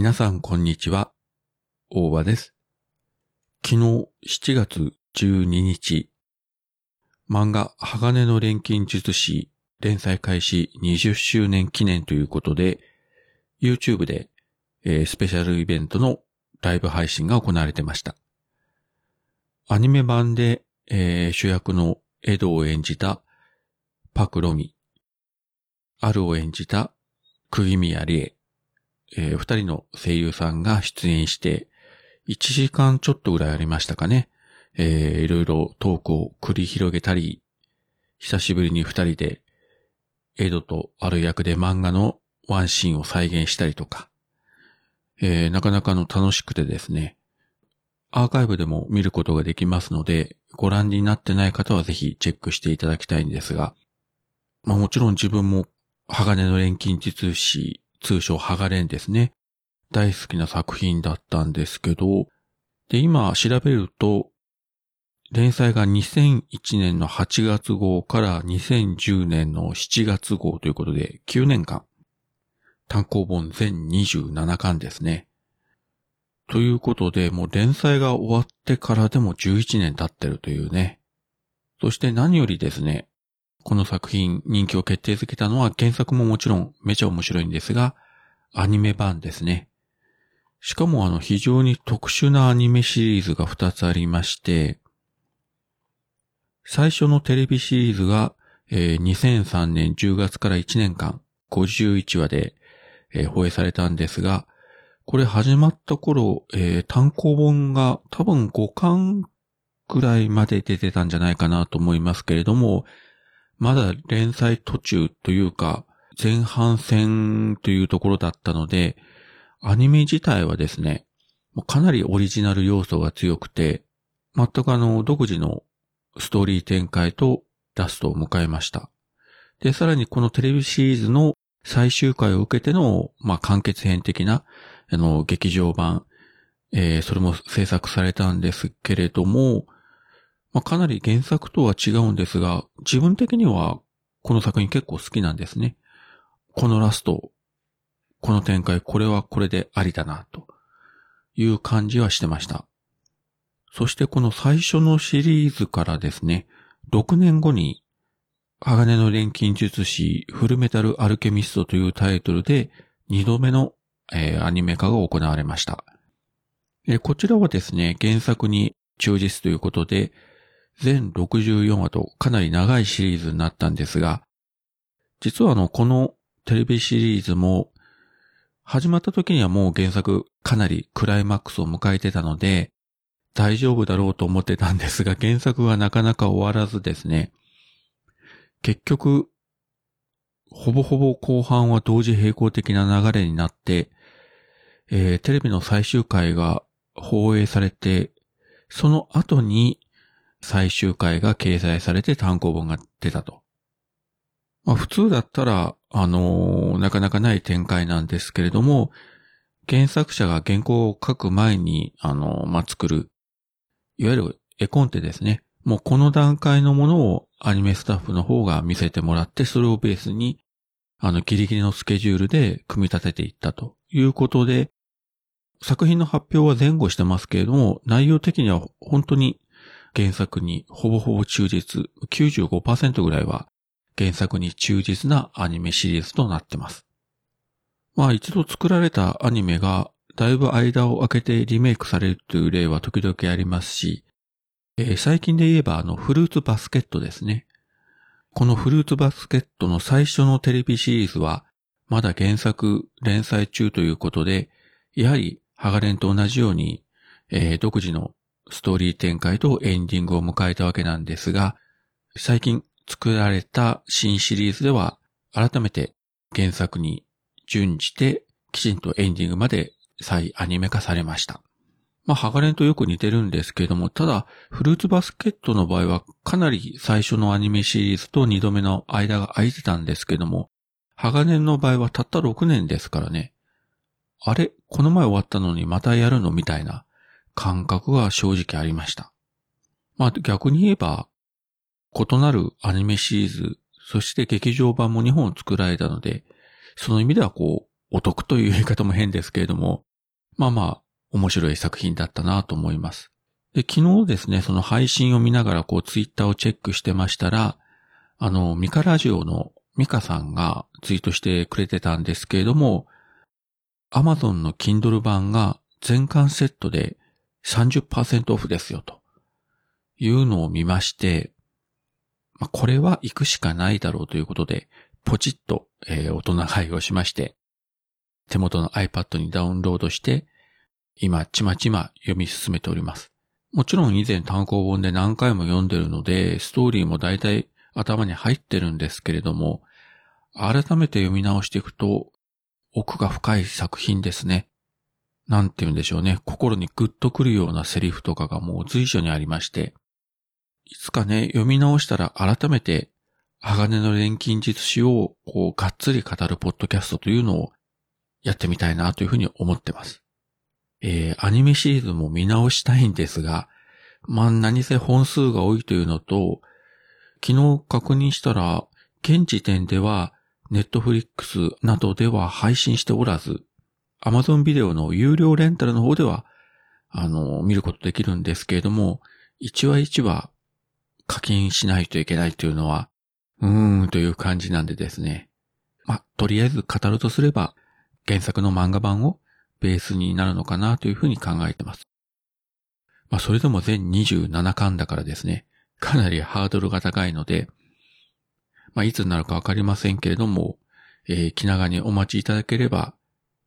皆さんこんにちは。大場です。昨日7月12日、漫画鋼の錬金術師連載開始20周年記念ということで、YouTube で、えースペシャルイベントのライブ配信が行われてました。アニメ版で、えー主役のエドを演じたパクロミ、アルを演じた釘宮理恵、えー二人の声優さんが出演して、1時間ちょっとぐらいありましたかね。えーいろいろトークを繰り広げたり、久しぶりに二人で、エドとある役で漫画のワンシーンを再現したりとか、えーなかなかの楽しくてですね、アーカイブでも見ることができますので、ご覧になってない方はぜひチェックしていただきたいんですが、まあもちろん自分も鋼の錬金術師、通称ハガレンですね。大好きな作品だったんですけど、で、今調べると、連載が2001年の8月号から2010年の7月号ということで、9年間。単行本全27巻ですね。ということで、もう連載が終わってからでも11年経ってるというね。そして何よりですね、この作品人気を決定づけたのは原作ももちろんめちゃ面白いんですが、アニメ版ですね。しかもあの非常に特殊なアニメシリーズが2つありまして、最初のテレビシリーズが、えー2003年10月から1年間51話で、えー放映されたんですが、これ始まった頃、えー単行本が多分5巻くらいまで出てたんじゃないかなと思いますけれども、まだ連載途中というか、前半戦というところだったので、アニメ自体はですね、かなりオリジナル要素が強くて、全くあの、独自のストーリー展開とラストを迎えました。で、さらにこのテレビシリーズの最終回を受けての、まあ、完結編的な、あの、劇場版、えーそれも制作されたんですけれども、まあ、かなり原作とは違うんですが、自分的にはこの作品結構好きなんですね。このラスト、この展開、これはこれでありだな、という感じはしてました。そしてこの最初のシリーズからですね、6年後に、鋼の錬金術師フルメタルアルケミストというタイトルで2度目の、えーアニメ化が行われました。えーこちらはですね、原作に忠実ということで、全64話とかなり長いシリーズになったんですが、実はあの、このテレビシリーズも、始まった時にはもう原作かなりクライマックスを迎えてたので、大丈夫だろうと思ってたんですが、原作はなかなか終わらずですね、結局、ほぼほぼ後半は同時並行的な流れになって、えーテレビの最終回が放映されて、その後に最終回が掲載されて単行本が出たと。まあ普通だったら、あのーなかなかない展開なんですけれども、原作者が原稿を書く前に、あのーまあ、作る、いわゆる絵コンテですね。もうこの段階のものをアニメスタッフの方が見せてもらって、それをベースに、あの、ギリギリのスケジュールで組み立てていったということで、作品の発表は前後してますけれども、内容的には本当に原作にほぼほぼ忠実、95%ぐらいは原作に忠実なアニメシリーズとなってます。まあ一度作られたアニメがだいぶ間を空けてリメイクされるという例は時々ありますし、えー最近で言えばあのフルーツバスケットですね。このフルーツバスケットの最初のテレビシリーズはまだ原作連載中ということで、やはりハガレンと同じように、えー独自のストーリー展開とエンディングを迎えたわけなんですが、最近作られた新シリーズでは、改めて原作に準じて、きちんとエンディングまで再アニメ化されました。まあ、ハガレンとよく似てるんですけれども、ただ、フルーツバスケットの場合は、かなり最初のアニメシリーズと2度目の間が空いてたんですけども、ハガレンの場合はたった6年ですからね。あれこの前終わったのにまたやるの？みたいな感覚が正直ありました。まあ逆に言えば、異なるアニメシリーズ、そして劇場版も2本作られたので、その意味ではこう、お得という言い方も変ですけれども、まあまあ、面白い作品だったなと思います。で、昨日ですね、その配信を見ながらこうツイッターをチェックしてましたら、あの、ミカラジオのミカさんがツイートしてくれてたんですけれども、アマゾンの Kindle 版が全巻セットで30%オフですよというのを見まして、まあ、これは行くしかないだろうということで、ポチッと、えー、大人買いをしまして、手元の iPad にダウンロードして、今、ちまちま読み進めております。もちろん以前単行本で何回も読んでるので、ストーリーも大体頭に入ってるんですけれども、改めて読み直していくと、奥が深い作品ですね。なんて言うんでしょうね。心にグッとくるようなセリフとかがもう随所にありまして、いつかね、読み直したら改めて、鋼の錬金術師を、こう、がっつり語るポッドキャストというのをやってみたいなというふうに思ってます。えー、アニメシリーズも見直したいんですが、まあ、何せ本数が多いというのと、昨日確認したら、現時点では、ネットフリックスなどでは配信しておらず、アマゾンビデオの有料レンタルの方では、あの、見ることできるんですけれども、1話1話課金しないといけないというのは、うーんという感じなんでですね。まとりあえず語るとすれば、原作の漫画版をベースになるのかなというふうに考えてます。まあ、それでも全27巻だからですね、かなりハードルが高いので、まあ、いつになるかわかりませんけれども、えー、気長にお待ちいただければ、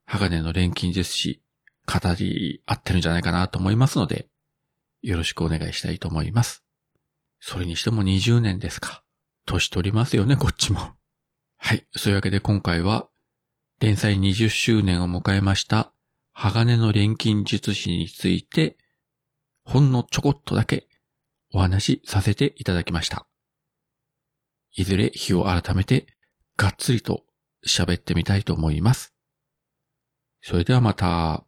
鋼の錬金術師、語り合ってるんじゃないかなと思いますので、よろしくお願いしたいと思います。それにしても20年ですか。年取りますよね、こっちも。はい。そういうわけで今回は、連載20周年を迎えました、鋼の錬金術師について、ほんのちょこっとだけお話しさせていただきました。いずれ日を改めて、がっつりと喋ってみたいと思います。それではまた。